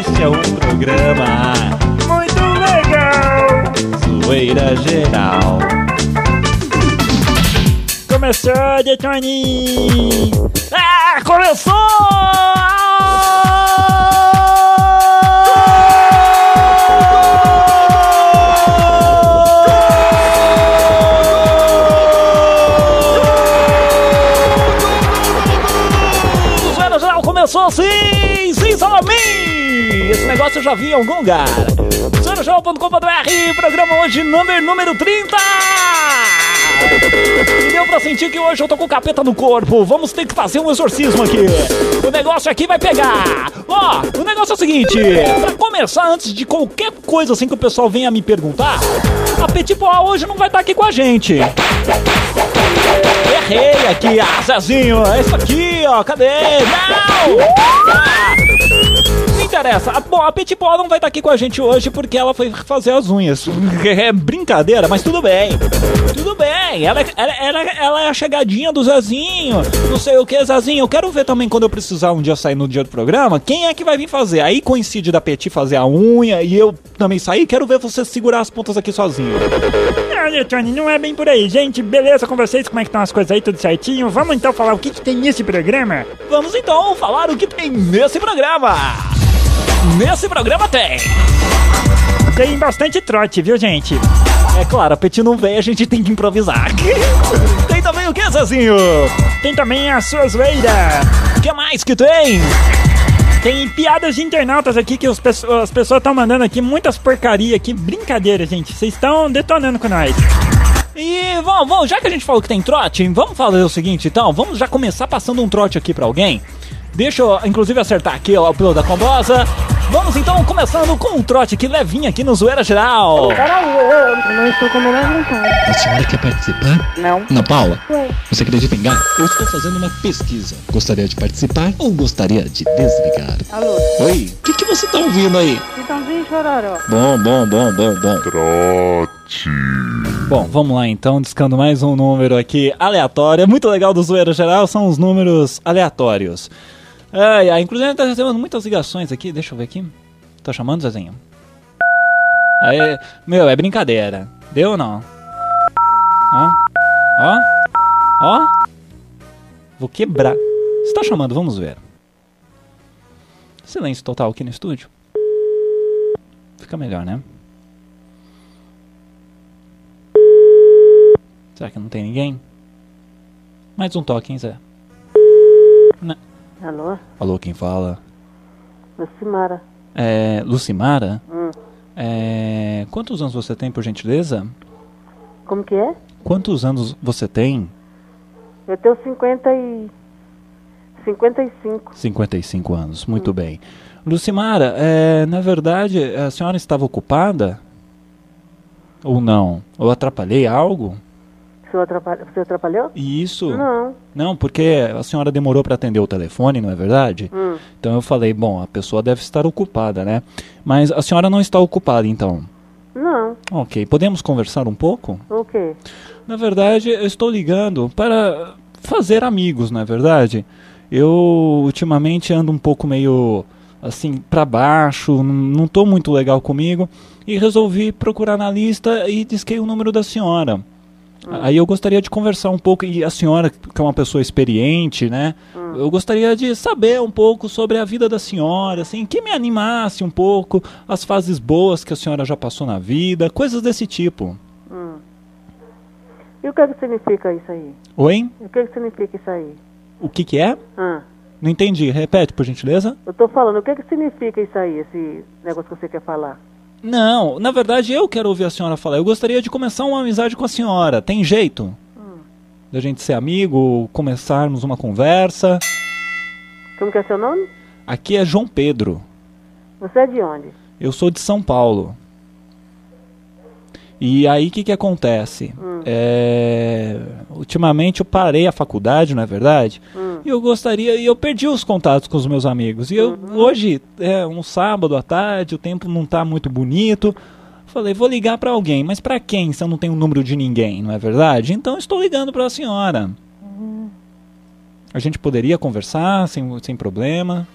Este é um programa Muito legal! zoeira geral. Começou, Detone! Ah, começou! Começou sim, sim, Salamin! Esse negócio eu já vi em algum lugar. zoeirageral.com.br, programa hoje número, número 30! E deu pra sentir que hoje eu tô com capeta no corpo. Vamos ter que fazer um exorcismo aqui. O negócio aqui vai pegar. Ó, o negócio é o seguinte: pra começar, antes de qualquer coisa assim que o pessoal venha me perguntar, a Petit Poa hoje não vai estar aqui com a gente. Errei aqui, ah, Zezinho. É isso aqui, ó. Cadê? Não! Ah, interessa. Ah, Bom, a Petit Poa não vai estar aqui com a gente hoje porque ela foi fazer as unhas. É brincadeira, mas tudo bem. Tudo bem. Ela, é- ela, ela, ela é a chegadinha do Zezinho. Não sei o que, Zezinho. Eu quero ver também quando eu precisar um dia sair no dia do programa. Quem é que vai vir fazer? Aí coincide da Petit fazer a unha e eu também sair. Quero ver você segurar as pontas aqui sozinho. Não, Detone, não é bem por aí. Gente, beleza com vocês? Como é que estão as coisas aí? Tudo certinho? Vamos então falar o que, que tem nesse programa? Vamos então falar o que tem nesse programa. Nesse programa tem. Tem bastante trote, viu, gente? É claro, a Petit não vem, a gente tem que improvisar. tem também o que, Zezinho? Tem também a sua zoeira. O que mais que tem? Tem piadas de internautas aqui que os as pessoas estão mandando aqui, muitas porcaria aqui. Brincadeira, gente. Vocês estão detonando com nós. E vamos, vamos, já que a gente falou que tem trote, vamos fazer o seguinte então, vamos já começar passando um trote aqui pra alguém. Deixa eu, inclusive, acertar aqui ó, o piloto da Combosa. Vamos então começando com um trote aqui levinho aqui no Zoeira Geral. Peraí, eu não estou com a menor vontade. A senhora quer participar? Não. Ana Paula, Ué. você acredita em gato? Eu estou fazendo uma pesquisa. Gostaria de participar ou gostaria de desligar? Alô, Oi, o que, que você tá ouvindo aí? Chitãozinho Chororó. Bom, bom, bom, bom, bom. Bom, vamos lá então, discando mais um número aqui aleatório. É muito legal do Zoeira Geral, são os números aleatórios. Ai, ai, inclusive tá recebendo muitas ligações aqui, deixa eu ver aqui. Tá chamando, Zezinho? Aí, meu, é brincadeira. Deu ou não? Ó, ó, ó. Vou quebrar. Você tá chamando, vamos ver. Silêncio total aqui no estúdio. Fica melhor, né? Será que não tem ninguém? Mais um toque, hein, Zé? Alô, Alô, quem fala? Lucimara. É. Lucimara? Hum. É. Quantos anos você tem, por gentileza? Como que é? Quantos anos você tem? Eu tenho 50 e... 55. 55 anos, muito bem. Lucimara, é, na verdade, a senhora estava ocupada? Ou não? Ou atrapalhei algo? Você atrapalhou? Você atrapalhou? E isso. Não. Não, porque a senhora demorou para atender o telefone, não é verdade? Hum. Então eu falei, bom, a pessoa deve estar ocupada, né? Mas a senhora não está ocupada, então. Não. Ok, podemos conversar um pouco? O quê? Na verdade, eu estou ligando para fazer amigos, não é verdade? Eu ultimamente ando um pouco meio assim para baixo, não estou muito legal comigo e resolvi procurar na lista e disquei o número da senhora. Aí eu gostaria de conversar um pouco e a senhora que é uma pessoa experiente, né? Eu gostaria de saber um pouco sobre a vida da senhora, assim, que me animasse um pouco as fases boas que a senhora já passou na vida, coisas desse tipo. Hum. E o que que significa isso aí? Oi? O que que significa isso aí? O que que é? Não entendi. Repete, por gentileza. eu tô falando, o que que significa isso aí, esse negócio que você quer falar? Não, na verdade eu quero ouvir a senhora falar. Eu gostaria de começar uma amizade com a senhora. Tem jeito? Da gente ser amigo, começarmos uma conversa. Como que é seu nome? Aqui é João Pedro. Você é de onde? Eu sou de São Paulo. E aí o que, que acontece? É, ultimamente eu parei a faculdade, não é verdade? E eu gostaria, e eu perdi os contatos com os meus amigos. E eu hoje é um sábado à tarde, o tempo não está muito bonito. Falei, vou ligar para alguém, mas para quem se eu não tenho o número de ninguém, não é verdade? Então estou ligando para a senhora. A gente poderia conversar sem, sem problema.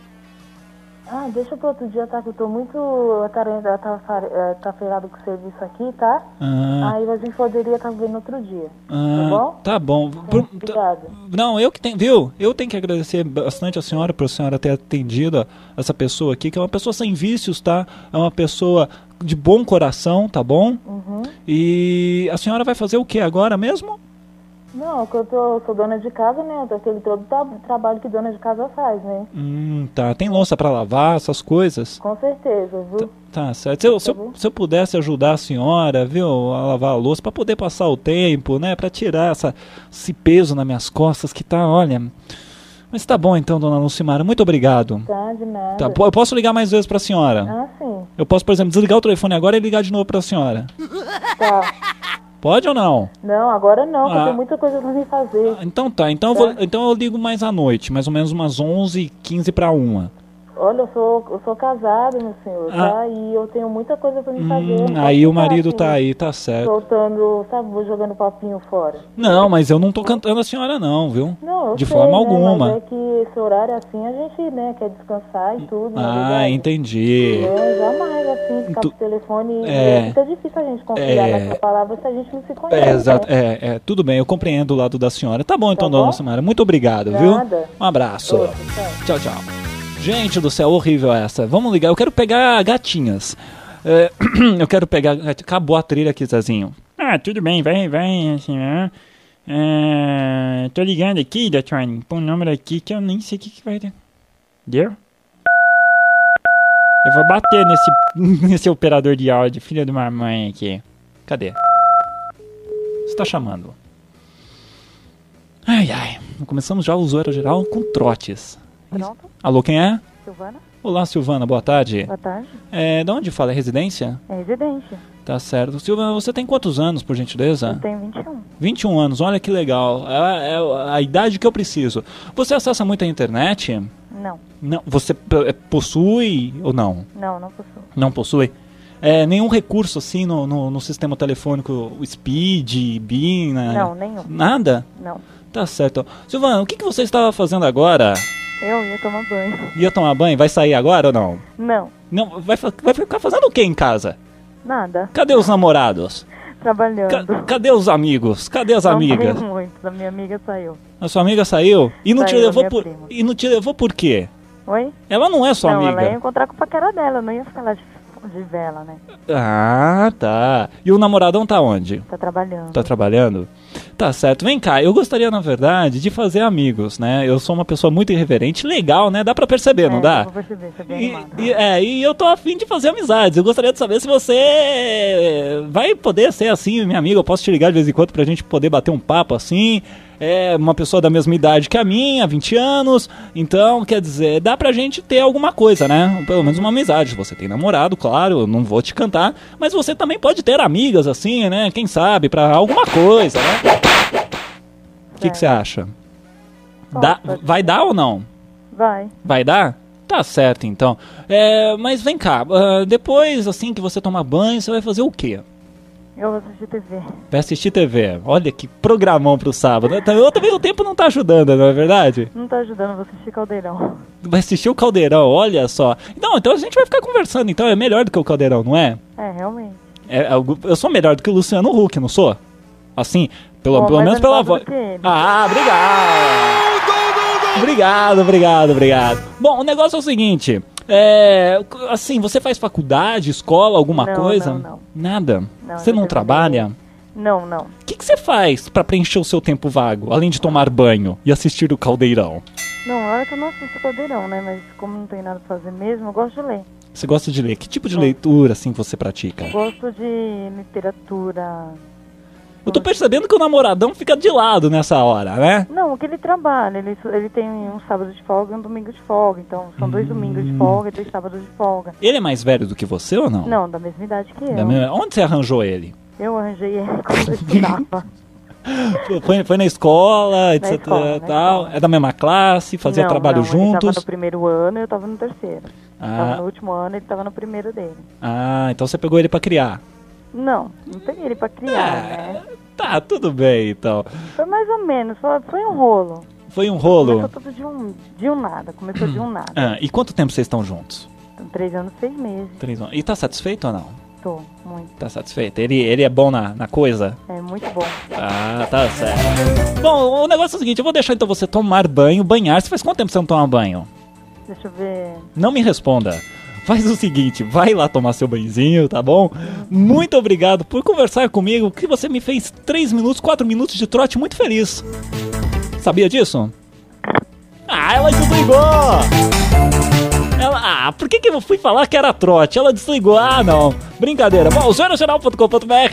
Ah, deixa pro outro dia, tá? Que eu tô muito atarefada, tá, tá, tá feirado com o serviço aqui, tá? Ah, Aí a gente poderia estar vendo outro dia. ah, bom? tá bom. Por- Obrigada. Não, eu que tenho, viu? Eu tenho que agradecer bastante a senhora por a senhora ter atendido essa pessoa aqui, que é uma pessoa sem vícios, tá? É uma pessoa de bom coração, tá bom? Uhum. E a senhora vai fazer o que agora mesmo? Não, que eu tô, sou dona de casa, né? Aquele todo tra- trabalho que dona de casa faz, né? Hum, tá. Tem louça pra lavar, essas coisas? Com certeza, viu? Tá certo. Se eu, se, eu, se eu pudesse ajudar a senhora, viu, a lavar a louça, pra poder passar o tempo, né, Pra tirar essa, esse peso nas minhas costas que tá, olha. Mas tá bom então, dona Lucimara, muito obrigado. Tá, de nada. Tá, eu posso ligar mais vezes pra senhora? Ah, sim. Eu posso, por exemplo, desligar o telefone agora e ligar de novo pra senhora. Tá. Pode ou não? Não, agora não, Ah. tenho muita coisa pra me fazer. Então tá, então eu, vou- então eu ligo mais à noite, mais ou menos umas 11 15 pra 1 Olha, eu sou, eu sou casada, meu senhor, Ah. tá? E eu tenho muita coisa pra me fazer. eu não Hum, aí o ficar marido assim, tá aí, tá certo. Soltando, sabe, vou jogando papinho fora. Não, mas eu não tô cantando a senhora não, viu? Não, eu De sei, forma né, alguma. Mas é que esse horário assim a gente, né, quer descansar e tudo. Ah, entendi. É, jamais assim, ficar Tu- pro telefone. É. Fica difícil a gente confiar É. nessa palavra se a gente não se conhece. É, exato. né? É, é, tudo bem, eu compreendo o lado da senhora. Tá bom então, Tá dona bom? Samara. Muito obrigado, viu? Nada. Um abraço. Outro, tchau. Tchau, tchau. Gente do céu, horrível essa. Vamos ligar. Eu quero pegar gatinhas. É, eu quero pegar. Acabou a trilha aqui, Zezinho. Ah, tudo bem, vai, vai, assim, né? É, tô ligando aqui, Datrine, pra um número aqui que eu nem sei o que, que vai ter. Deu? Eu vou bater nesse, nesse operador de áudio, filha de uma mãe aqui. Cadê? Você tá chamando? Ai, ai. Começamos já o Zoeira Geral com trotes. Pronto, Alô, quem é? Silvana, Olá, Silvana, boa tarde. boa tarde. É, de onde fala? É residência? É residência. Tá certo. Silvana, você tem quantos anos, por gentileza? Eu tenho 21. 21 anos, olha que legal. É, é a idade que eu preciso. Você acessa muito a internet? Não, Não. Você é, possui ou não? não, não possuo. Não possui? É, nenhum recurso assim no, no, no sistema telefônico, Speed, BIM? né? Não, nenhum. Nada? Não. Tá certo. Silvana, o que, que você estava fazendo agora? Eu ia tomar banho. Ia tomar banho? Vai sair agora ou não? Não, Não, vai, vai ficar fazendo o que em casa? nada. Cadê os namorados? Trabalhando. Ca- cadê os amigos? Cadê as Não amigas? tenho muito. A minha amiga saiu. A sua amiga saiu? E não te Saiu, a levou por prima. e não te levou por quê? Oi? Ela não é sua não, amiga. ela ia encontrar com o paquera dela. Não ia ficar lá de, de vela, né? Ah, tá. E o namoradão tá onde? Tá trabalhando. Tá trabalhando? Tá certo. Vem cá, eu gostaria, na verdade, de fazer amigos, né? Eu sou uma pessoa muito irreverente, legal, né? Dá pra perceber, não É, dá? Vou perceber, você é E, e- é, e eu tô afim de fazer amizades. Eu gostaria de saber se você vai poder ser assim, minha amiga. Eu posso te ligar de vez em quando pra gente poder bater um papo assim. É uma pessoa da mesma idade que a minha, 20 anos. Então, quer dizer, dá pra gente ter alguma coisa, né? Pelo menos uma amizade. Você tem namorado, claro, não vou te cantar. Mas você também pode ter amigas assim, né? Quem sabe, pra alguma coisa, né? O que que você acha? Dá, vai dar ou não? Vai. Vai dar? Tá certo, então. É, mas vem cá, ah, depois, assim que você tomar banho, você vai fazer o quê? Eu vou assistir TV. Vai assistir TV. Olha que programão pro sábado. né? Eu também o tempo não tá ajudando, não é verdade? Não tá ajudando, vou assistir Caldeirão. Vai assistir o Caldeirão, olha só. Não, então a gente vai ficar conversando, então é melhor do que o Caldeirão, não é? É, realmente. É, algo- eu sou melhor do que o Luciano Huck, não sou? Assim, pelo, Bom, pelo menos pela voz. Ah, obrigado! Obrigado, obrigado, obrigado. Bom, o negócio é o seguinte. É, assim, você faz faculdade, escola, alguma Não, coisa? não, não. Nada? Não, você eu não trabalha? Não, não. O que, que você faz pra preencher o seu tempo vago, além de tomar banho e assistir o caldeirão? Não, olha que eu não assisto Caldeirão, né? Mas como não tem nada pra fazer mesmo, eu gosto de ler. Você gosta de ler? Que tipo de leitura, assim, você pratica? Gosto de literatura. Eu tô percebendo que o namoradão fica de lado nessa hora, né? Não, que ele trabalha. Ele, ele tem um sábado de folga e um domingo de folga. Então, são dois domingos Hum. de folga e dois sábados de folga. Ele é mais velho do que você ou não? Não, da mesma idade que Da eu. mesma- Onde você arranjou ele? Eu arranjei ele quando eu estudava. Foi, foi na escola, etc. escola, na tal. escola. É da mesma classe, fazia Não, trabalho não, Ele tava juntos. no primeiro ano e eu tava no terceiro. Tava Ah, no último ano e ele tava no primeiro dele. ah, então você pegou ele pra criar. Não, não peguei ele pra criar, Ah. né? Tá, tudo bem, então. Foi mais ou menos, foi, foi um rolo. Foi um rolo. Começou tudo de um, de um nada, começou de um nada. Ah, e quanto tempo vocês estão juntos? Então, três anos, seis meses. Três anos. E tá satisfeito ou não? Tô, muito. Tá satisfeito? Ele, ele é bom na, na coisa? É muito bom. Ah, tá certo. Bom, o negócio é o seguinte, eu vou deixar então você tomar banho, banhar. Você faz quanto tempo você não toma banho? Deixa eu ver. Não me responda. Faz o seguinte, vai lá tomar seu banhozinho, tá bom? Muito obrigado por conversar comigo, que você me fez 3 minutos, 4 minutos de trote muito feliz. Sabia disso? Ah, ela desligou! Ela, ah, por que, que eu fui falar que era trote? Ela desligou. Ah, não. Brincadeira. Bom, zero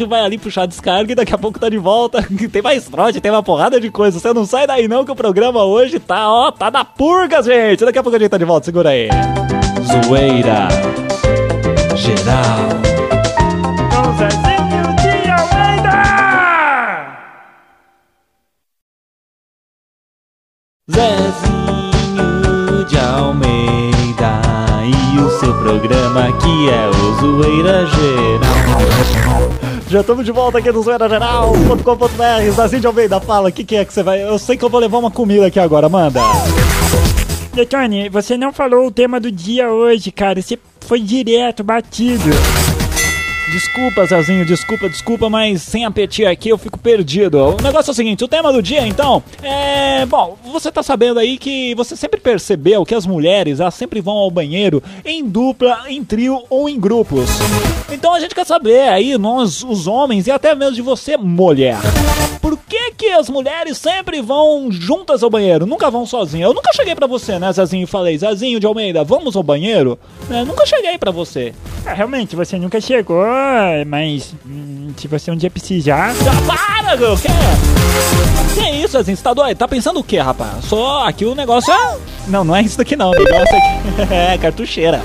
vai ali puxar a descarga e daqui a pouco tá de volta. tem mais trote, tem uma porrada de coisa. Você não sai daí não que o programa hoje tá, ó, tá na purga, gente. Daqui a pouco a gente tá de volta, segura aí. Zoeira geral. Com Zezinho de Almeida! Zezinho de Almeida e o seu programa aqui é o Zoeira Geral. Já estamos de volta aqui no Zoeira Geral.com.br. Zezinho de Almeida, fala, o que, que é que você vai. Eu sei que eu vou levar uma comida aqui agora, manda. Detone, você não falou o tema do dia hoje, cara. Você foi direto, batido. Desculpa, Zezinho, desculpa, desculpa, mas sem apetir aqui eu fico perdido. O negócio é o seguinte, o tema do dia, então, é... Bom, você tá sabendo aí que você sempre percebeu que as mulheres, elas sempre vão ao banheiro em dupla, em trio ou em grupos. Então a gente quer saber aí, nós, os homens, e até mesmo de você, mulher. Por que que as mulheres sempre vão juntas ao banheiro? Nunca vão sozinhas. Eu nunca cheguei pra você, né, Zezinho, falei, Zezinho de Almeida, vamos ao banheiro? É, nunca cheguei pra você. Ah, realmente, você nunca chegou, mas hum, se você um dia precisar. Já para, meu, que é? Que isso, assim, você tá doido? Tá pensando o que, rapaz? Só aqui o negócio é... Não, não é isso daqui não, o negócio aqui é cartucheira.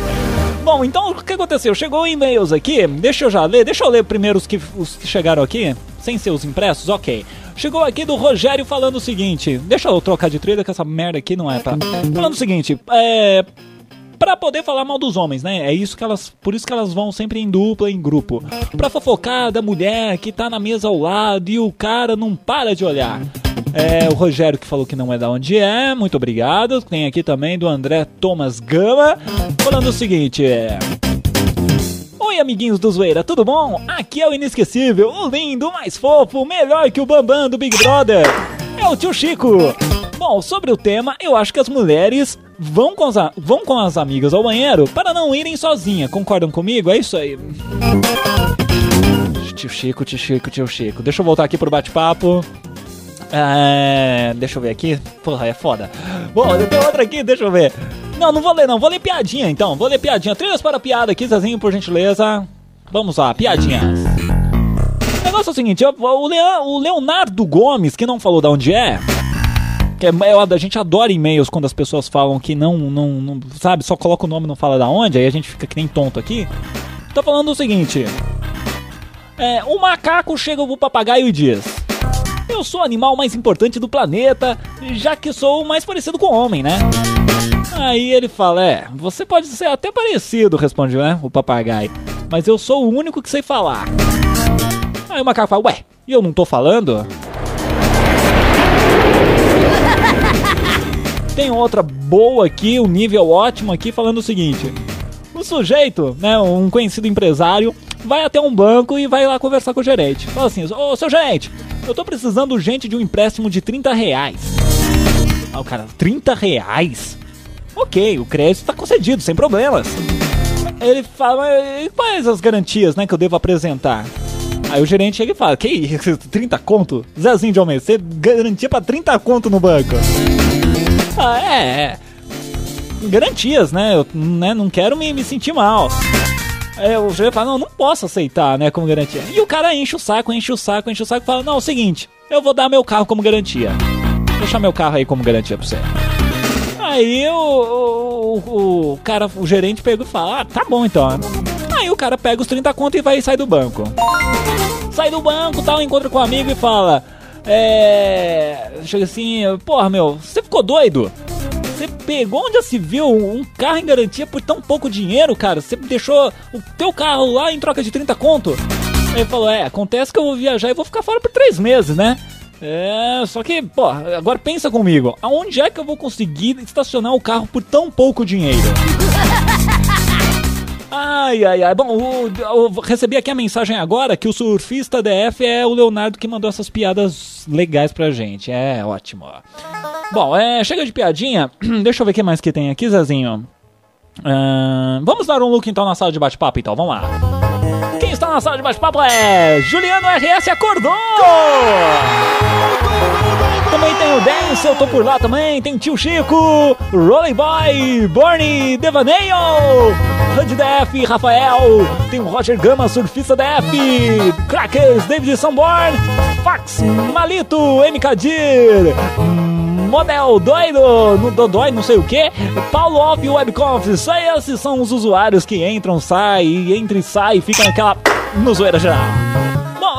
Bom, então o que aconteceu? Chegou e-mails aqui, deixa eu já ler, deixa eu ler primeiro os que, os que chegaram aqui, sem ser os impressos, ok. Chegou aqui do Rogério falando o seguinte, deixa eu trocar de trilha que essa merda aqui não é pra... Falando o seguinte, é... Pra poder falar mal dos homens, né? É isso que elas. Por isso que elas vão sempre em dupla, em grupo. Pra fofocar da mulher que tá na mesa ao lado e o cara não para de olhar. É o Rogério que falou que não é da onde é, muito obrigado. Tem aqui também do André Thomas Gama, falando o seguinte: é. Oi, amiguinhos do Zoeira, tudo bom? Aqui é o inesquecível, o lindo, mais fofo, melhor que o Bambam do Big Brother. É o tio Chico. Bom, sobre o tema, eu acho que as mulheres vão com as, vão com as amigas ao banheiro para não irem sozinha. Concordam comigo? É isso aí. Tio Chico, tio Chico, tio Chico. Deixa eu voltar aqui pro bate-papo. É, deixa eu ver aqui. Porra, é foda. Bom, tem outra aqui, deixa eu ver. Não, não vou ler não, vou ler piadinha então. Vou ler piadinha. Trilhas para piada aqui, Zezinho, por gentileza. Vamos lá, piadinhas. O negócio é o seguinte, o, o Leonardo Gomes, que não falou de onde é, que é, é, a gente adora e-mails quando as pessoas falam que não, não, não, sabe, só coloca o nome e não fala da onde, aí a gente fica que nem tonto aqui. Tá falando o seguinte: é, o macaco chega pro papagaio e diz: Eu sou o animal mais importante do planeta, já que sou o mais parecido com o homem, né? Aí ele fala: É, você pode ser até parecido, responde né, o papagaio, mas eu sou o único que sei falar. Aí o macaco fala: Ué, e eu não tô falando? Tem outra boa aqui, um nível ótimo aqui, falando o seguinte: o sujeito, né, um conhecido empresário, vai até um banco e vai lá conversar com o gerente. Fala assim: Ô seu gerente, eu tô precisando urgente de um empréstimo de 30 reais. Aí o cara, 30 reais? Ok, o crédito tá concedido, sem problemas. Ele fala, mas quais as garantias né, que eu devo apresentar? Aí o gerente chega e fala: Que isso, 30 conto? Zezinho de Almeida, você garantia pra 30 conto no banco? Ah, é, é. Garantias, né? Eu né, não quero me, me sentir mal. Aí o gerente fala: Não, não posso aceitar, né, como garantia. E o cara enche o saco, enche o saco, enche o saco e fala: Não, é o seguinte, eu vou dar meu carro como garantia. Vou deixar meu carro aí como garantia pra você. Aí o, o, o- cara, o gerente pega e fala: Ah, tá bom então. Aí o cara pega os 30 conto e vai e sai do banco. Sai do banco, tal, encontra com o amigo e fala: É. Chega assim, porra, meu, você ficou doido? Pegou onde já se viu um carro em garantia por tão pouco dinheiro, cara? Você deixou o teu carro lá em troca de 30 conto? Aí falou: É, acontece que eu vou viajar e vou ficar fora por três meses, né? É, só que, pô, agora pensa comigo. Aonde é que eu vou conseguir estacionar o carro por tão pouco dinheiro? Ai, ai, ai. Bom, eu recebi aqui a mensagem agora que o surfista DF é o Leonardo que mandou essas piadas legais pra gente. É, ótimo. Bom, é, chega de piadinha. Deixa eu ver o que mais que tem aqui, Zezinho. Ahn, vamos dar um look então na sala de bate-papo, então. Vamos lá. Quem está na sala de bate-papo é Juliano RS acordou! Também tem o Dance, eu tô por lá também. Tem Tio Chico, Rolling Boy, Borny, Devaneio, Hud DF, Rafael. Tem o Roger Gama, surfista DF, Crackers, David Sanborn, Fax, Malito, MK Dir, Model doido, no Dodói, não sei o que, Paulo Off Webconf, só esses são os usuários que entram, saem, entra e sai, ficam naquela no zoeira geral.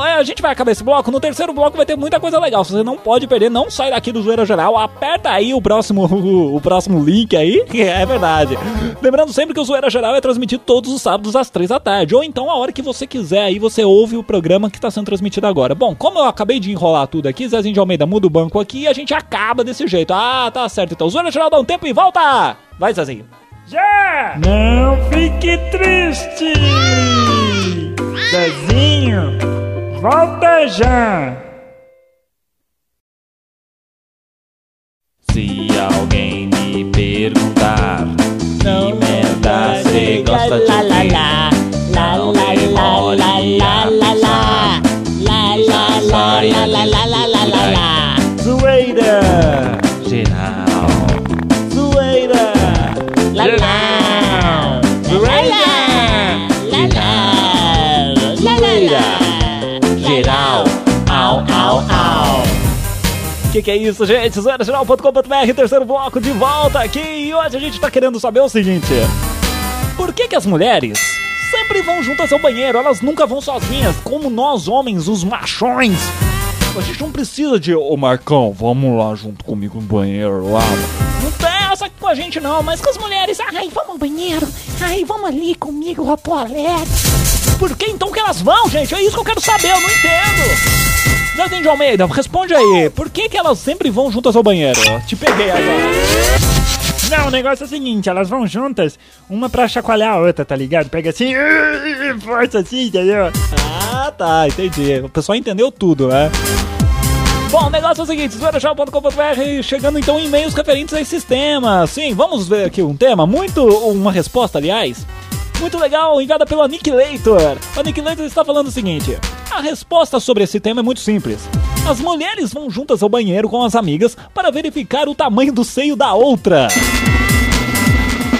Bom, é, a gente vai acabar esse bloco. No terceiro bloco vai ter muita coisa legal. Você não pode perder, não sai daqui do Zoeira Geral. Aperta aí o próximo, o, próximo link aí. É verdade. Lembrando sempre que o Zoeira Geral é transmitido todos os sábados às três da tarde. Ou então a hora que você quiser aí você ouve o programa que está sendo transmitido agora. Bom, como eu acabei de enrolar tudo aqui, Zezinho de Almeida muda o banco aqui e a gente acaba desse jeito. Ah, tá certo. Então, Zoeira Geral dá um tempo e volta! Vai, Zezinho. Já! Não fique triste! Zezinho, volta já! Se alguém me perguntar Que que é isso, gente? Zoeirageral.com.br, terceiro bloco de volta aqui. E hoje a gente tá querendo saber o seguinte: Por que que as mulheres sempre vão juntas ao banheiro? Elas nunca vão sozinhas, como nós homens, os machões. A gente não precisa de, ô Marcão, vamos lá junto comigo no banheiro lá. Não tem essa com a gente não, mas com as mulheres, ai, vamos ao banheiro, ai, vamos ali comigo ao toalete. Por que então que elas vão, gente? É isso que eu quero saber, eu não entendo. Jardim de Almeida, responde aí. Por que, que elas sempre vão juntas ao banheiro? Te peguei agora. Não, o negócio é o seguinte, elas vão juntas, uma pra chacoalhar a outra, tá ligado? Pega assim, força assim, entendeu? Ah, tá, entendi. O pessoal entendeu tudo, né? Bom, o negócio é o seguinte, zoeirachal.com.br, chegando então e-mails referentes a esses temas. Sim, vamos ver aqui um tema, muito, uma resposta, aliás, muito legal, enviada pelo Aniquilator. O Aniquilator está falando o seguinte, a resposta sobre esse tema é muito simples. As mulheres vão juntas ao banheiro com as amigas para verificar o tamanho do seio da outra.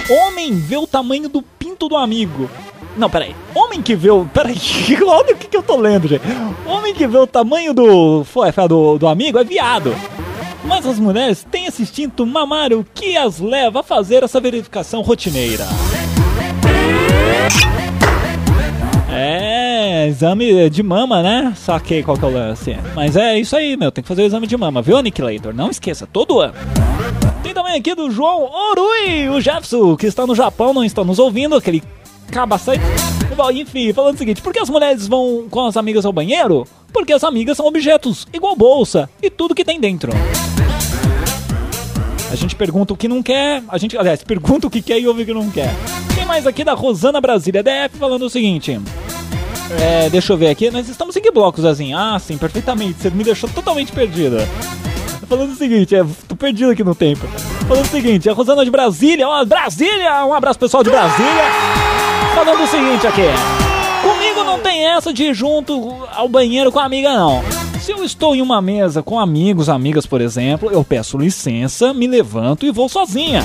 Homem vê o tamanho do pinto do amigo. Não, peraí. Homem que vê o. Peraí, olha o que, que eu tô lendo, gente. Homem que vê o tamanho do. do, do amigo é viado. Mas as mulheres têm esse instinto mamário que as leva a fazer essa verificação rotineira. É, exame de mama, né? Saquei qual que é o lance. Mas é isso aí, meu. Tem que fazer o exame de mama, viu, Aniquilator? Não esqueça, todo ano. Tem também aqui do João Orui, o Jefferson, que está no Japão, não está nos ouvindo, aquele cabaçante. Bom, enfim, falando o seguinte, por que as mulheres vão com as amigas ao banheiro? Porque as amigas são objetos, igual bolsa, e tudo que tem dentro. A gente pergunta o que não quer, a gente, aliás, pergunta o que quer e ouve o que não quer. Tem mais aqui da Rosana Brasília DF falando o seguinte. É, deixa eu ver aqui, nós estamos em que blocos, assim? Ah, sim, perfeitamente, você me deixou totalmente perdida. Falando o seguinte, é, tô perdido aqui no tempo. Falando o seguinte, a Rosana de Brasília, ó, Brasília, um abraço pessoal de Brasília. Falando o seguinte aqui, comigo não tem essa de ir junto ao banheiro com a amiga, não. Se eu estou em uma mesa com amigos, amigas, por exemplo, eu peço licença, me levanto e vou sozinha.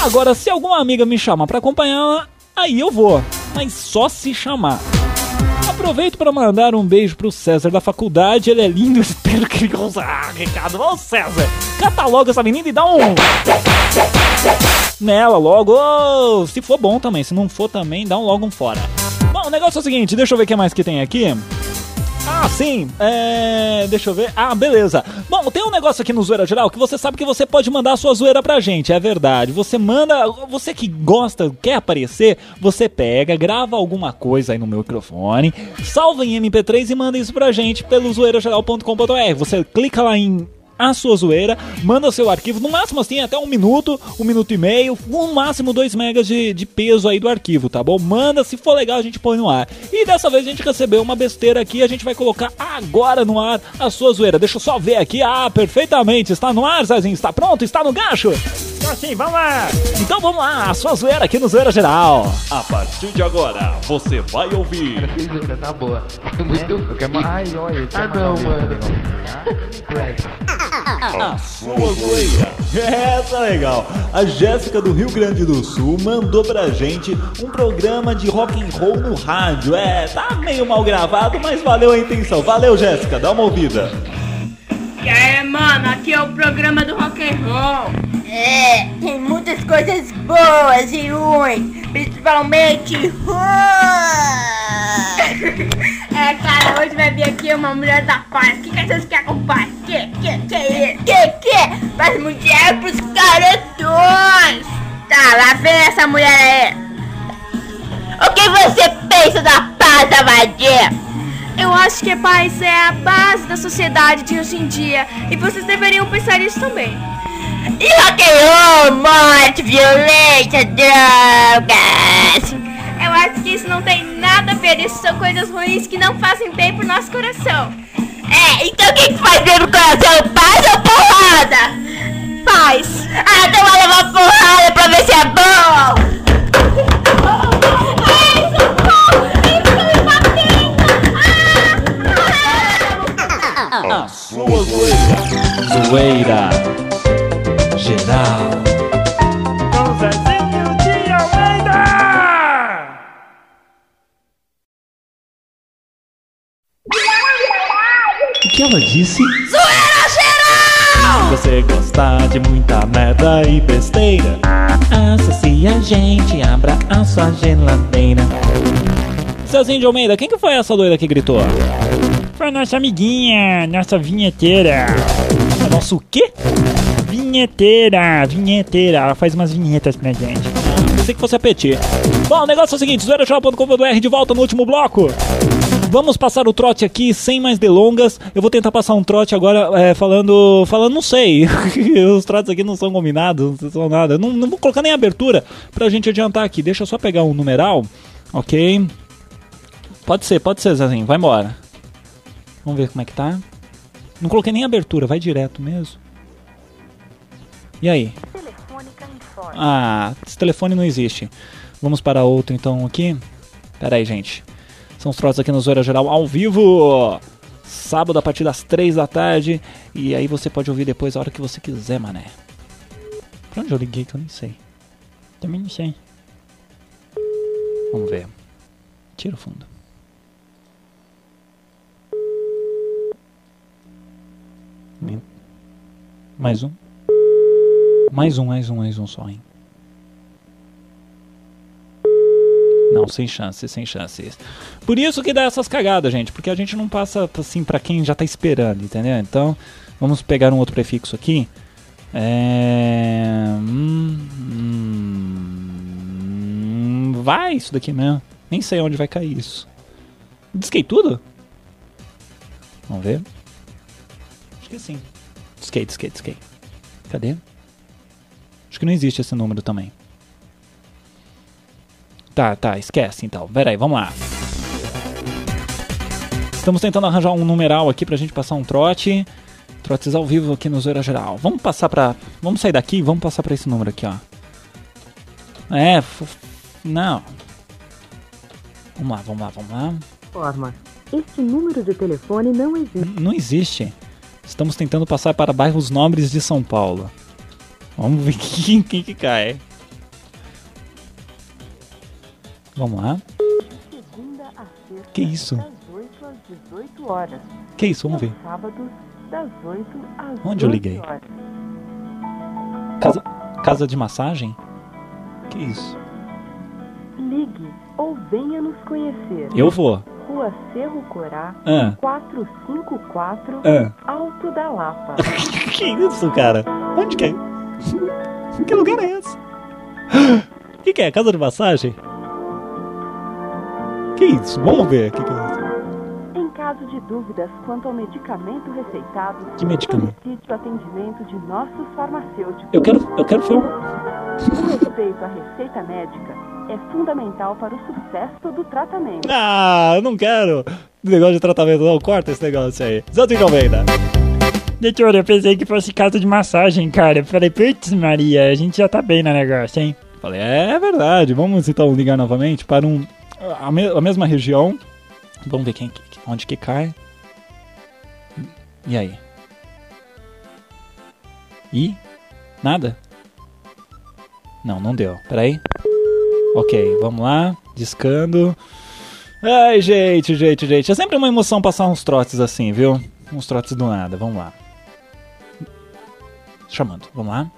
Agora, se alguma amiga me chama para acompanhá-la, aí eu vou, mas só se chamar. Aproveito para mandar um beijo pro César da faculdade, ele é lindo, espero que ele ouça. Ah, Ricardo, ô César, cataloga essa menina e dá um. Nela logo, ô, se for bom também, se não for também, dá um logo um fora. Bom, o negócio é o seguinte, deixa eu ver o que mais que tem aqui. Ah, sim. É. Deixa eu ver. Ah, beleza. Bom, tem um negócio aqui no Zoeira Geral que você sabe que você pode mandar a sua zoeira pra gente, é verdade. Você manda. Você que gosta, quer aparecer, você pega, grava alguma coisa aí no meu microfone, salva em MP3 e manda isso pra gente pelo zoeirageral.com.br. Você clica lá em a sua zoeira, manda seu arquivo, no máximo assim, até um minuto, um minuto e meio, no máximo 2 megas de, de peso aí do arquivo, tá bom? Manda, se for legal a gente põe no ar. E dessa vez a gente recebeu uma besteira aqui, a gente vai colocar agora no ar a sua zoeira. Deixa eu só ver aqui, ah, perfeitamente, está no ar, Zezinho, está pronto, está no gancho? Então assim, vamos lá. Então vamos lá, a sua zoeira aqui no Zoeira Geral. A partir de agora, você vai ouvir Zoeira tá boa. Muito. Eu quero mais. Ai, olha. Ah, não, mano. A sua. Essa é legal. A Jéssica do Rio Grande do Sul mandou pra gente um programa de rock and roll no rádio. É, tá meio mal gravado, mas valeu a intenção. Valeu, Jéssica, dá uma ouvida. E aí, mano, aqui é o programa do rock and roll. É, tem muitas coisas boas e ruins, principalmente ruins. É, cara, hoje vai vir aqui uma mulher da paz. O que, que vocês querem com paz? Que, que, que é isso? Que que? Mas mulher pros carotões. Tá, lá vem essa mulher aí. O que você pensa da paz, vadia? Eu acho que paz é a base da sociedade de hoje em dia. E vocês deveriam pensar isso também. E rock and roll, morte, violência, drogas. Eu acho que isso não tem nada a ver. Isso são coisas ruins que não fazem bem pro nosso coração. É, então o que, que faz bem no coração? Paz ou porrada? Paz. Ah, então vai levar porrada pra ver se é bom. A sua zoeira. Zoeira Geral. Com Zezinho de Almeida. O que ela disse? Zoeira Geral! Você gosta de muita merda e besteira? Associe a gente, abra a sua geladeira. Cezinho de Almeida, quem que foi essa doida que gritou? Foi a nossa amiguinha, nossa vinheteira. Nosso o quê? Vinheteira, vinheteira. Ela faz umas vinhetas pra gente. Pensei que fosse a Petit. Bom, o negócio é o seguinte, zoeirageral.com.br de volta no último bloco. Vamos passar o trote aqui sem mais delongas. Eu vou tentar passar um trote agora é, falando. Falando, não sei. Os trotes aqui não são combinados, não são nada. Não, não vou colocar nem abertura pra gente adiantar aqui. Deixa eu só pegar um numeral. Ok. Pode ser, pode ser, Zezinho. Vai embora. Vamos ver como é que tá. Não coloquei nem abertura, vai direto mesmo. E aí? Ah, esse telefone não existe. Vamos para outro então aqui. Pera aí, gente. São os trotes aqui no Zoeira Geral ao vivo. Sábado a partir das 3 da tarde. E aí você pode ouvir depois a hora que você quiser, mané. Pra onde eu liguei que eu nem sei. Também não sei. Vamos ver. Tira o fundo. Mais um. Mais um, mais um, mais um só, hein? Não, sem chances, sem chances. Por isso que dá essas cagadas, gente. Porque a gente não passa assim pra quem já tá esperando, entendeu? Então, vamos pegar um outro prefixo aqui. É. hum, hum, vai isso daqui mesmo. Nem sei onde vai cair isso. Disquei tudo? Vamos ver. Acho que sim. Disquei, disquei, disquei. Cadê? Acho que não existe esse número também. Tá, tá, esquece então. Pera aí, vamos lá. Estamos tentando arranjar um numeral aqui pra gente passar um trote. Trotes ao vivo aqui no Zoeira Geral. Vamos passar pra. Vamos sair daqui e vamos passar pra esse número aqui, ó. É, f- não. Vamos lá, vamos lá, vamos lá. Forma. Este número de telefone não existe. N- Não existe. Estamos tentando passar para bairros nobres de São Paulo. Vamos ver quem, quem que cai. Vamos lá. Que isso? Das 8 às 18 horas. Que isso? Vamos ver. Sábados, das 8 às Onde eu 12 liguei? Casa, casa de massagem? Que isso? Ligue ou venha nos conhecer. Eu vou. Rua Cerro Corá, Ah. 454, Ah. Alto da Lapa. que isso, cara? Onde que é? que lugar é esse? O que, que é? Casa de massagem? Que isso? Vamos ver. Que que é isso? Em caso de dúvidas quanto ao medicamento receitado, Que medicamento? solicite o atendimento de nossos farmacêuticos. Eu quero, eu quero filme. O respeito à receita médica é fundamental para o sucesso do tratamento. Ah, eu não quero negócio de tratamento, não. Corta esse negócio aí. 190. Doutor, eu pensei que fosse casa de massagem, cara. Eu falei, putz, Maria, a gente já tá bem no negócio, hein? Falei, é verdade. Vamos então ligar novamente para um a, me- a mesma região. Vamos ver quem, onde que cai. E aí? E? Nada? Não, não deu. Peraí. Ok, vamos lá. Discando. Ai, gente, gente, gente. É sempre uma emoção passar uns trotes assim, viu? Uns trotes do nada. Vamos lá. Chamando. Vamos lá.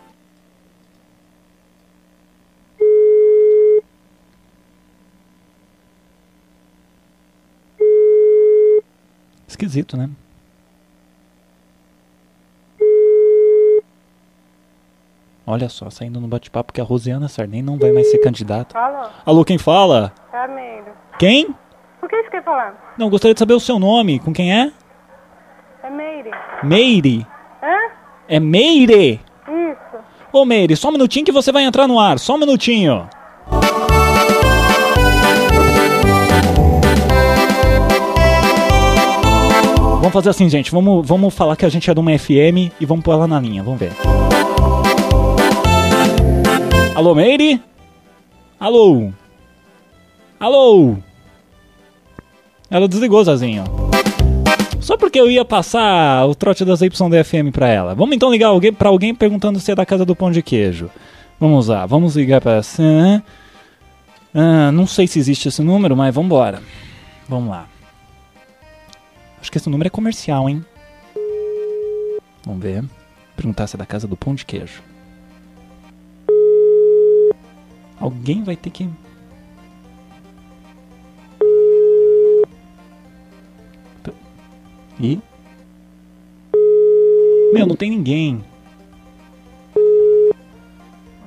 Esquisito, né? Olha só, saindo no bate-papo que a Rosiana Sarney não vai mais ser candidata. Alô? Alô, quem fala? É a Meire. Quem? Por que você quer falar? Não, gostaria de saber o seu nome. Com quem é? É Meire. Meire. Hã? É Meire. Isso. Ô Meire, só um minutinho que você vai entrar no ar. Só um minutinho. Vamos fazer assim, gente. Vamos, vamos falar que a gente é de uma FM e vamos pôr ela na linha. Vamos ver. Alô, Meire? Alô? Alô? Ela desligou, Zazinho. Só porque eu ia passar o trote das YDFM pra ela. Vamos então ligar alguém, pra alguém perguntando se é da casa do pão de queijo. Vamos lá, vamos ligar pra. Ah, não sei se existe esse número, mas vamos embora. Vamos lá. Acho que esse número é comercial, hein? Vamos ver. Perguntar se é da casa do pão de queijo. Alguém vai ter que. E? Meu, não tem ninguém.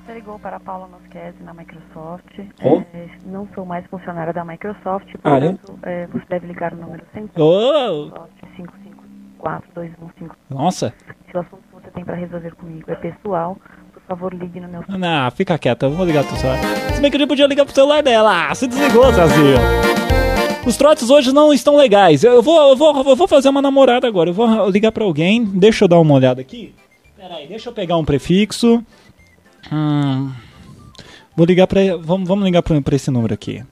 Você ligou para a Paula Nosquese na Microsoft. Oh. É, não sou mais funcionária da Microsoft, Ah, é? é, você deve ligar o número 100 Oh! 554-215. Nossa. Se o assunto que você tem para resolver comigo é pessoal, por favor, ligue no meu Não, fica quieta, eu vou ligar pro celular. Se bem que a gente podia ligar pro celular dela. Ah, se desligou, Zazinho. Os trotes hoje não estão legais. Eu vou, eu vou, eu vou fazer uma namorada agora. Eu vou ligar pra alguém. Deixa eu dar uma olhada aqui. Peraí, deixa eu pegar um prefixo. Hum, vou ligar pra. Vamos, vamos ligar pra esse número aqui.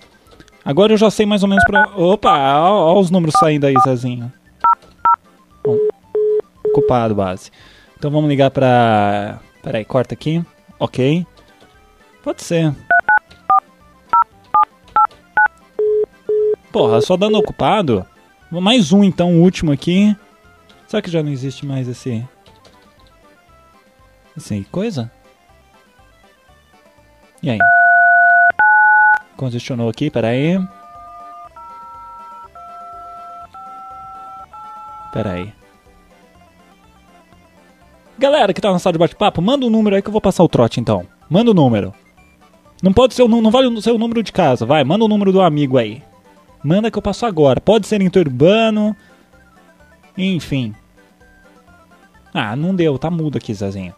Agora eu já sei mais ou menos pra. Opa, ó os números saindo aí, Zazinho. Bom, ocupado, base. Então vamos ligar pra. Peraí, corta aqui. Ok. Pode ser. Porra, só dando ocupado. Mais um então, o último aqui. Será que já não existe mais esse. Esse coisa? E aí? Congestionou aqui, peraí. Peraí. Galera que tá na sala de bate-papo, manda um número aí que eu vou passar o trote então. Manda o número. Não pode ser o não vale ser o número de casa, vai, manda o número do amigo aí. Manda que eu passo agora. Pode ser interurbano. Enfim. Ah, não deu, tá mudo aqui, Zezinho.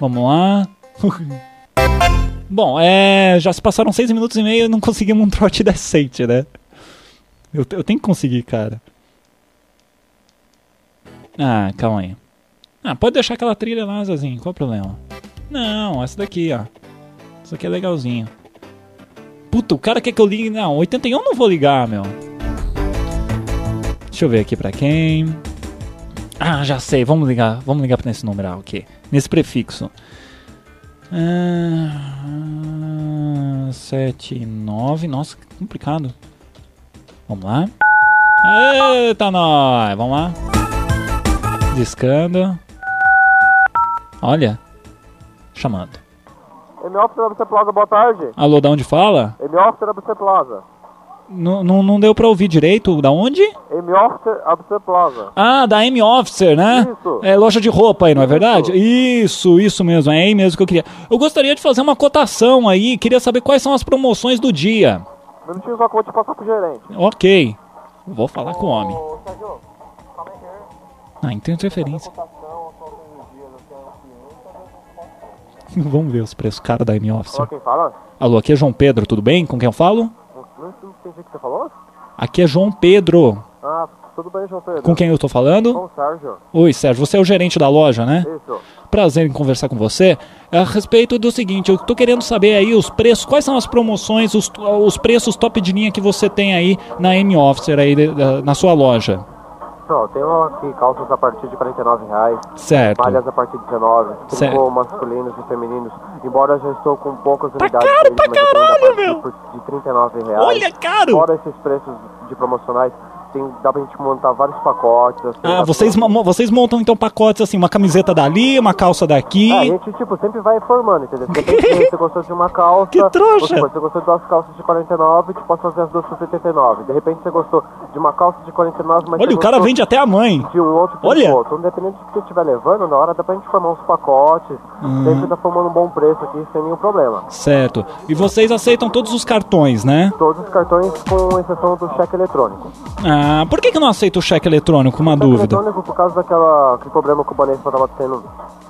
Vamos lá. Bom, é. Já se passaram seis minutos e meio e não conseguimos um trote decente, né? Eu, eu tenho que conseguir, cara. Ah, calma aí. Ah, pode deixar aquela trilha lá, Zezinho, qual o problema? Não, essa daqui, ó. Isso aqui é legalzinho. Puta, o cara quer que eu ligue. Não, 81 eu não vou ligar, meu. Deixa eu ver aqui pra quem. Ah, já sei, vamos ligar. Vamos ligar pra esse ah, ok. Nesse prefixo. Ah, 7, 9. Nossa, que complicado. Vamos lá. Eita, nós! Vamos lá. Discando. Olha. Chamando. M Office da BC Plaza, boa tarde. Alô, da onde fala? M Office da BC Plaza. Não, não, não deu pra ouvir direito. Da onde? M-Officer ABC Plaza. Ah, da M Officer, né? Isso. É loja de roupa aí, não é verdade? Isso, isso mesmo, é aí mesmo que eu queria. Eu gostaria de fazer uma cotação aí, queria saber quais são as promoções do dia. Um minutinho só que eu vou te passar pro gerente. Ok. Vou falar com o homem. Ah, então interferência. Vamos ver os preços cara da M Officer. Alô, quem fala? Alô, aqui é João Pedro, tudo bem? Com quem eu falo? Não entendi o que você falou? Aqui é João Pedro. Ah, tudo bem, João Pedro. Com quem eu tô falando? Com o Sérgio. Oi, Sérgio, você é o gerente da loja, né? Isso. Prazer em conversar com você. A respeito do seguinte, eu tô querendo saber aí os preços, quais são as promoções, os, os preços top de linha que você tem aí na M Officer aí na sua loja. Não, tem aqui calças a partir de 49 reais. Certo. Malhas a partir de 19. Certo. Tricô masculinos e femininos. Embora eu já estou com poucas unidades. caro pra caralho, meu! De 39 reais. Olha, caro! Fora esses preços de promocionais, tem, dá pra gente montar vários pacotes. Assim, Ah, vocês, pra- vocês montam então pacotes assim, uma camiseta dali, uma calça daqui. É, a gente, tipo, sempre vai informando, entendeu? De repente, você gostou de uma calça... Que trouxa! Você, você gostou de duas calças de 49, te posso fazer as duas por 79. De repente, você gostou de uma calça de 49, mas Olha, o cara vende até a mãe. de um outro Olha! outro. Independente do que você estiver levando, na hora dá pra gente formar uns pacotes. Hum. Sempre tá formando um bom preço aqui, sem nenhum problema. Certo. E vocês aceitam todos os cartões, né? Todos os cartões, com exceção do cheque eletrônico. Ah, por que, que não aceita o cheque eletrônico? Uma cheque dúvida. eletrônico, por causa daquela aquele problema que o Banespa estava tendo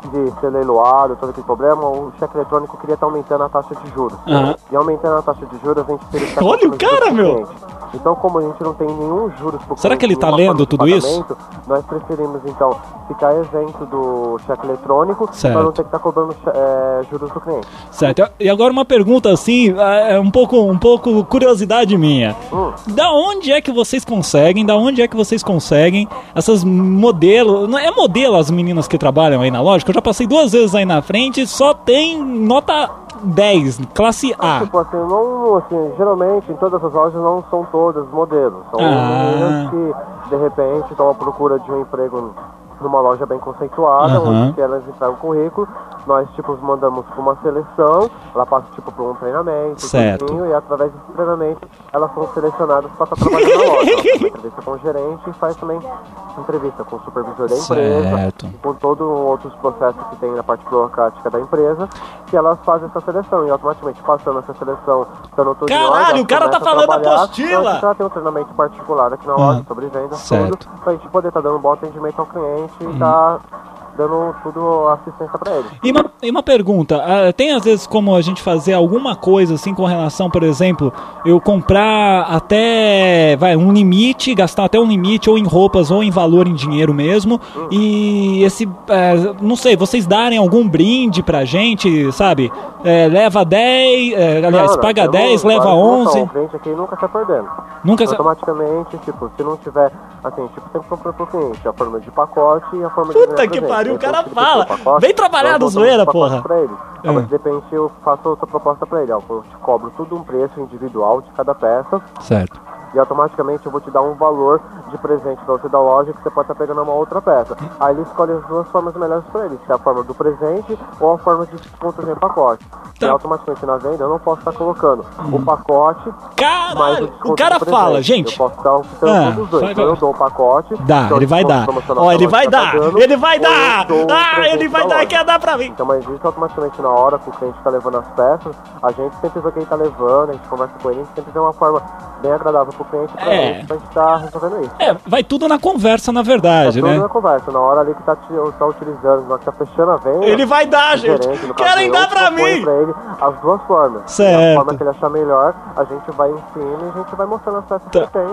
de ser leiloado, todo aquele problema, o cheque eletrônico queria estar aumentando a taxa de juros. Ah. E aumentando a taxa de juros, a gente teria que Olha o cara, meu! Então, como a gente não tem nenhum juros pro Será que ele tá nenhuma lendo tudo isso? Nós preferimos, então, ficar isento do cheque eletrônico para não ter que estar cobrando eh, juros do cliente. Certo. E agora uma pergunta assim, é um pouco, um pouco curiosidade minha. Hum. Da onde é que vocês conseguem? Da onde é que vocês conseguem essas modelos? Não é modelo as meninas que trabalham aí na loja? Que eu já passei duas vezes aí na frente, só tem nota 10, classe A. Tipo assim, não, assim, geralmente em todas as lojas não são todas modelos. São Ah. meninas que, de repente, estão à procura de um emprego numa loja bem conceituada, Aham. onde elas entregam o currículo. Nós, tipo, mandamos para uma seleção, ela passa, tipo, por um treinamento, Certo. tudinho, e através desse treinamento elas são selecionadas para estar trabalhando na loja. Ela faz uma entrevista com o gerente e faz também entrevista com o supervisor da empresa, Certo. e com todos outros processos que tem na parte burocrática da empresa, que elas fazem essa seleção e automaticamente passando essa seleção, estando tudo Caralho, elas o cara tá falando apostila! Então, a gente já tem um treinamento particular aqui na loja sobre vendas, certo. tudo, pra gente poder estar dando um bom atendimento ao cliente e tá dando tudo assistência pra ele. E uma, e uma pergunta, ah, tem às vezes como a gente fazer alguma coisa assim com relação, por exemplo, eu comprar até, vai, um limite, gastar até um limite ou em roupas ou em valor em dinheiro mesmo, e esse, eh, não sei, vocês darem algum brinde pra gente, sabe? Eh, leva 10, eh, aliás, Não, não, paga temos 10, leva várias promoções. 11. O cliente aqui nunca sai perdendo. Nunca Automaticamente, tipo, se não tiver, assim, tipo, sempre compra pro cliente a forma de pacote e a forma de Puta que presente. Pariu, o cara fala. pacote, Vem trabalhar no zoeira, porra. Pra ele. É. Mas de repente eu faço outra proposta pra ele, ó, eu te cobro tudo um preço individual de cada peça Certo. E automaticamente eu vou te dar um valor de presente pra você da loja que você pode estar pegando uma outra peça. Aí ele escolhe as duas formas melhores pra ele, se é a forma do presente ou a forma de desconto em pacote. Tá. E automaticamente na venda eu não posso estar colocando o pacote mais o o cara fala, gente. Eu posso estar optando Ah, todos os dois. Então eu dou o pacote. Dá, dou o ele vai dar. Ó, que ele vai tá dar, dando, ele vai dar. Ah, ele vai da dar, quer dar pra mim. Então, mas isso automaticamente na hora que o cliente está levando as peças, a gente sempre vê que ele está levando, a gente conversa com ele, a gente sempre vê uma forma bem agradável pro cliente pra, É. pra gente estar resolvendo isso. É, vai tudo na conversa, na verdade, tudo né? na conversa, na hora ali que tá, tá utilizando, na hora que tá fechando a venda. Ele vai dar, gente. Querem dar pra mim. pra ele as duas formas. Certo. A forma que ele achar melhor, a gente vai em cima e a gente vai mostrando as peças Tá. que tem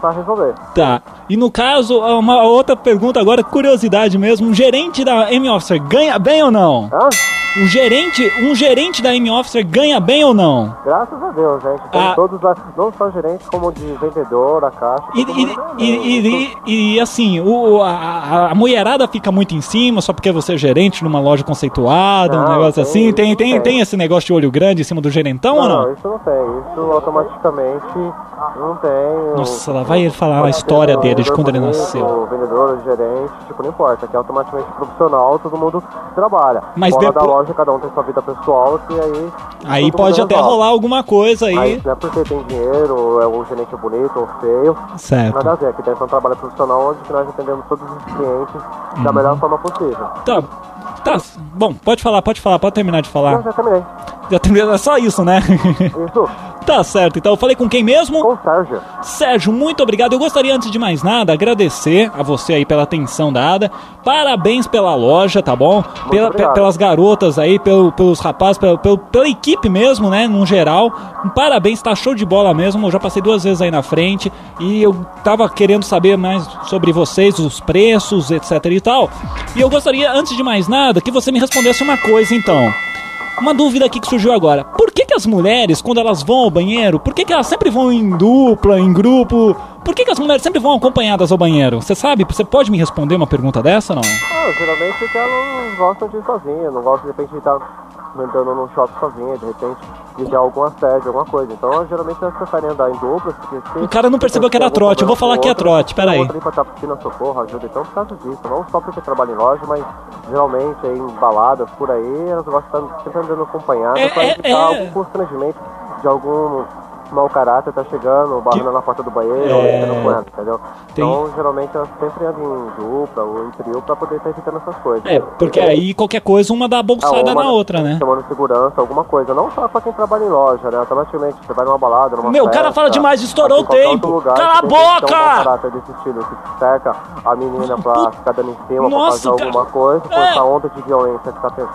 pra resolver. Tá. E no caso, uma outra pergunta agora, curiosidade mesmo, um gerente da M-Officer ganha bem ou não? Hã? Um gerente, um gerente da M-Officer ganha bem ou não? Graças a Deus, gente. Então, Ah. todos lá, não só gerentes, como de vendedor, a caixa. E, e, e, né? e- e, assim, o, a, a- mulherada fica muito em cima só porque você é gerente numa loja conceituada, um Não, negócio tem- assim. Tem, tem, tem. tem esse negócio de olho grande em cima do gerentão ou não, não? isso não tem. Isso automaticamente não tem. Nossa, lá vai ele falar a história dele, de quando ele nasceu. vendedor, gerente, tipo, não importa. Que é automaticamente profissional, todo mundo trabalha. Mas Fora depois- da loja, cada um tem sua vida pessoal, que aí. Aí pode até rolar alguma coisa aí. Mas não é porque tem dinheiro, é o gerente bonito ou feio. Certo. Nada a ver. Aqui dentro é um trabalho profissional onde nós atendemos todos os clientes Uhum. da melhor forma possível. Tá, tá. Bom, pode falar, pode falar, pode terminar de falar. já terminei. Já terminou, é só isso, né? Isso. Tá certo, então eu falei com quem mesmo? Com o Sérgio. Sérgio, muito obrigado. Eu gostaria, antes de mais nada, agradecer a você aí pela atenção dada. Parabéns pela loja, tá bom? Pela- pe- pelas garotas aí, pelo- pelos rapazes, pelo- pelo- pela equipe mesmo, né? No geral. Um parabéns, tá show de bola mesmo. Eu já passei duas vezes aí na frente e eu tava querendo saber mais sobre vocês, os preços, etc e tal. E eu gostaria, antes de mais nada, que você me respondesse uma coisa então. Uma dúvida aqui que surgiu agora. Por que, que as mulheres, quando elas vão ao banheiro, por que, que elas sempre vão em dupla, em grupo? Por que, que as mulheres sempre vão acompanhadas ao banheiro? Você sabe? Você pode me responder uma pergunta dessa não? Ah, geralmente porque elas não gostam de ir sozinha, não gostam de repente de estar andando num shopping sozinha, de repente de ter algum assédio, alguma coisa. Então geralmente elas preferem andar em se O cara não percebeu que era trote, eu vou falar que é trote, pera aí. tem outra pra estar pedindo socorro, ajuda, então por causa disso, não só porque trabalha em loja, mas geralmente em baladas por aí, elas gostam de estar sempre andando acompanhadas É, para é, evitar é. algum constrangimento de algum mau caráter tá chegando, barrando na porta do banheiro, ou É. entrando com ela, entendeu? Tem- Então geralmente elas sempre andam em dupla ou em trio pra poder estar evitando essas coisas. É, porque aí qualquer coisa uma dá a bolsada Ah, uma- na outra, né? Chamando segurança, alguma coisa. Não só pra quem trabalha em loja, né? Automaticamente, você vai numa balada, numa Meu, o festa, cara fala demais, estourou o tempo. lugar, Cala a boca! Um caráter desse estilo, que cerca a menina pra ficar dando em cima, Nossa, pra fazer cara. alguma coisa, com É. essa onda de violência que tá tendo.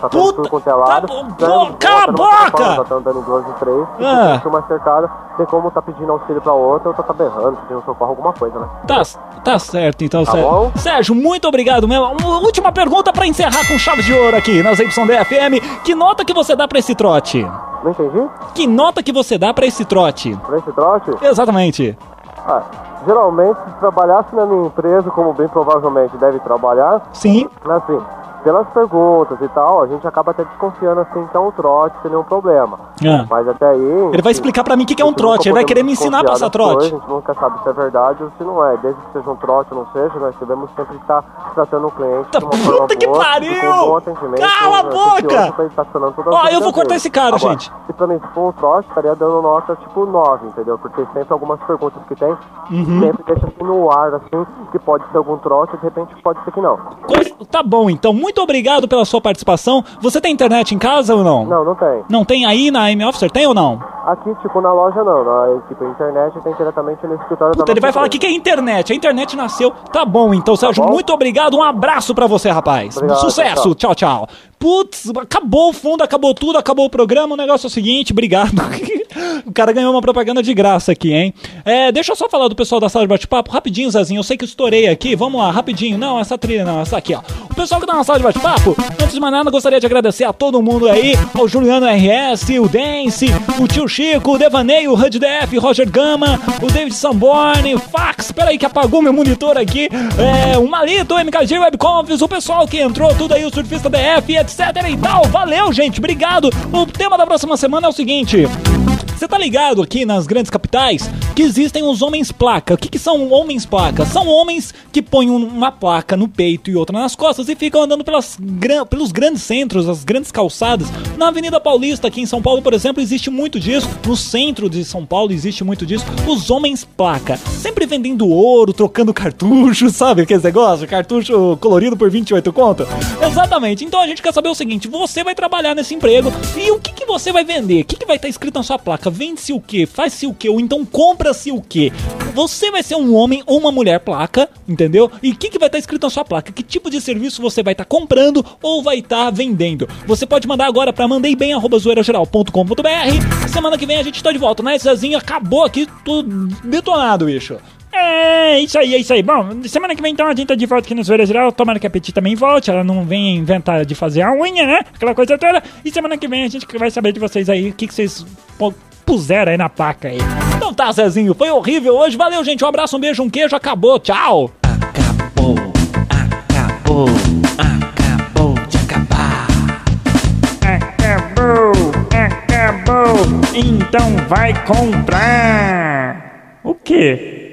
Tá tendo Puta, tudo quanto é lado. tá bom, né? pô, cala a tá boca! Tá andando em duas e três. Ah. uma cercada, tem como tá pedindo auxílio pra outra, outra tá berrando, pedindo socorro, alguma coisa, né? Tá, tá certo, então, Tá Sérgio. bom? Sérgio, muito obrigado mesmo. Uma última pergunta pra encerrar com chave de ouro aqui nas YDFM. Que nota que você dá pra esse trote? Não entendi? Que nota que você dá pra esse trote? Pra esse trote? Exatamente. Ah, geralmente, se trabalhasse na minha empresa, como bem provavelmente deve trabalhar, Sim. assim, pelas perguntas e tal, a gente acaba até desconfiando assim que é um trote sem nenhum problema. Ah. Mas até aí. Ele vai explicar pra mim o que que é um trote, ele vai querer me ensinar a passar trote. coisas, A gente nunca sabe se é verdade ou se não é. Desde que seja um trote ou não seja, nós devemos sempre estar tratando o cliente de uma puta que boa, pariu! um bom atendimento. Cala a né, boca! Ó, eu dúvidas vou cortar esse cara, Agora, gente. Se pra mim for um trote, estaria dando nota tipo 9, entendeu? Porque sempre algumas perguntas que tem, Uhum. sempre deixa assim no ar, assim, que pode ser algum trote, de repente pode ser que não. Tá bom, então. Muito obrigado pela sua participação. Você tem internet em casa ou não? Não, não tem. Não tem aí na M Officer? Tem ou não? Aqui, tipo, na loja não, na tipo, internet tem diretamente no escritório da Puta, ele nossa vai falar o empresa. que é internet. A internet nasceu. Tá bom, então, Sérgio, bom? muito obrigado. Um abraço pra você, rapaz. Obrigado, Sucesso. Tchau, tchau. Putz, acabou o fundo, acabou tudo, acabou o programa. O negócio é o seguinte, obrigado. o cara ganhou uma propaganda de graça aqui, hein? É, deixa eu só falar do pessoal da sala de bate-papo rapidinho, Zezinho. Eu sei que estourei aqui. Vamos lá, rapidinho. Não, essa trilha não, essa aqui, ó. O pessoal que tá na sala de bate-papo, antes de mais nada, gostaria de agradecer a todo mundo aí, ao Juliano RS, o Dance, o Tio Chico, o Devaneio, o HUD DF, Roger Gama, o David Sanborn, o Fax, peraí que apagou meu monitor aqui, é, o Malito, o MKG Webconfs, o pessoal que entrou, tudo aí, o Surfista DF, etc e tal. Valeu, gente, obrigado. O tema da próxima semana é o seguinte. Você tá ligado aqui nas grandes capitais que existem os homens placa. O que, que são homens placa? São homens que põem um- uma placa no peito e outra nas costas e ficam andando pelas, pelos grandes centros, as grandes calçadas. Na Avenida Paulista, aqui em São Paulo, por exemplo, existe muito disso. No centro de São Paulo existe muito disso. Os homens placa. Sempre vendendo ouro, trocando cartucho, sabe aquele negócio? Cartucho colorido por 28 conto? Exatamente. Então a gente quer saber o seguinte: você vai trabalhar nesse emprego e o que, que você vai vender? O que, que vai estar escrito na sua placa? Vende-se o quê? Faz-se o quê? Ou então compra-se o quê? Você vai ser um homem ou uma mulher placa, entendeu? E o que, que vai estar escrito na sua placa? Que tipo de serviço você vai estar comprando ou vai estar vendendo? Você pode mandar agora para mandeimbem.zoeirageral.com.br. Semana que vem a gente tá de volta, né? Zezinho acabou aqui tudo detonado, bicho. É, isso aí, é isso aí. Bom, semana que vem então a gente tá de volta aqui no Zoeira Geral. Tomara que a Petit também volte. Ela não vem inventar de fazer a unha, né? Aquela coisa toda. E semana que vem a gente vai saber de vocês aí o que, que vocês puseram aí na placa aí. Então tá, Zezinho? Foi horrível hoje. Valeu, gente. Um abraço, um beijo, um queijo. Acabou. Tchau. Acabou, acabou, acabou de acabar. Acabou, acabou. Então vai comprar. O quê?